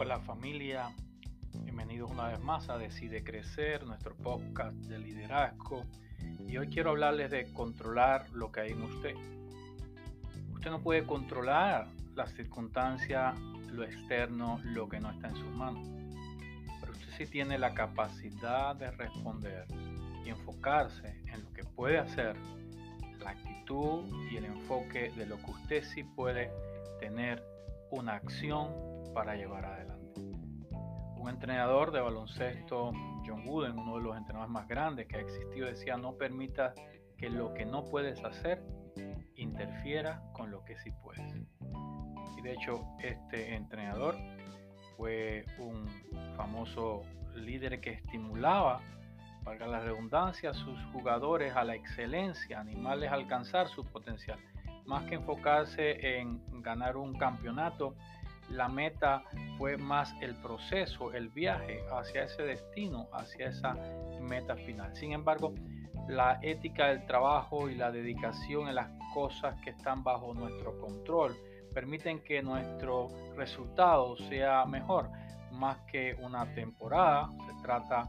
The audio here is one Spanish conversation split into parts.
Hola familia, bienvenidos una vez más a Decide Crecer, nuestro podcast de liderazgo. Y hoy quiero hablarles de controlar lo que hay en usted. Usted no puede controlar las circunstancias, lo externo, lo que no está en sus manos. Pero usted sí tiene la capacidad de responder y enfocarse en lo que puede hacer, la actitud y el enfoque de lo que usted sí puede tener una acción para llevar adelante. Un entrenador de baloncesto, John Wooden, uno de los entrenadores más grandes que ha existido, decía, no permita que lo que no puedes hacer interfiera con lo que sí puedes. Y de hecho, este entrenador fue un famoso líder que estimulaba, valga la redundancia, a sus jugadores a la excelencia, animales a alcanzar su potencial más que enfocarse en ganar un campeonato, la meta fue más el proceso, el viaje hacia ese destino, hacia esa meta final. Sin embargo, la ética del trabajo y la dedicación en las cosas que están bajo nuestro control permiten que nuestro resultado sea mejor. Más que una temporada, se trata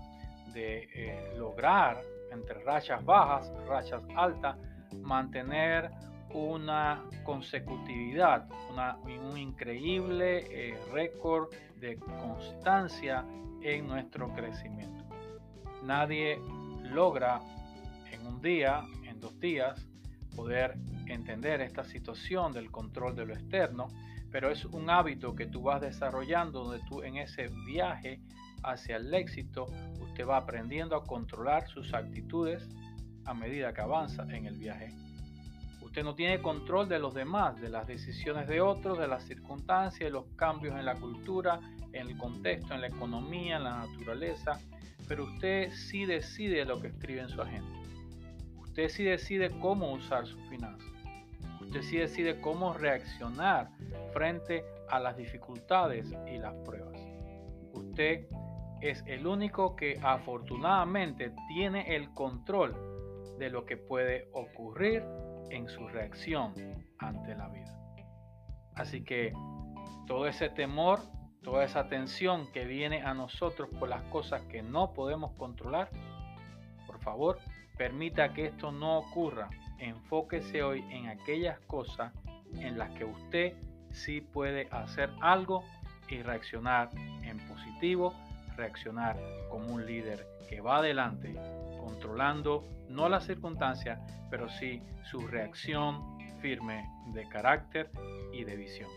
de eh, lograr entre rachas bajas, rachas altas, mantener una consecutividad, un increíble eh, récord de constancia en nuestro crecimiento. Nadie logra en un día, en dos días, poder entender esta situación del control de lo externo, pero es un hábito que tú vas desarrollando donde tú en ese viaje hacia el éxito, usted va aprendiendo a controlar sus actitudes a medida que avanza en el viaje Usted no tiene control de los demás, de las decisiones de otros, de las circunstancias, de los cambios en la cultura, en el contexto, en la economía, en la naturaleza, pero usted sí decide lo que escribe en su agenda. Usted sí decide cómo usar sus finanzas. Usted sí decide cómo reaccionar frente a las dificultades y las pruebas. Usted es el único que afortunadamente tiene el control de lo que puede ocurrir en su reacción ante la vida. Así que todo ese temor, toda esa tensión que viene a nosotros por las cosas que no podemos controlar, por favor, permita que esto no ocurra. Enfóquese hoy en aquellas cosas en las que usted sí puede hacer algo y reaccionar en positivo, reaccionar como un líder que va adelante controlando no las circunstancias, pero sí su reacción firme de carácter y de visión.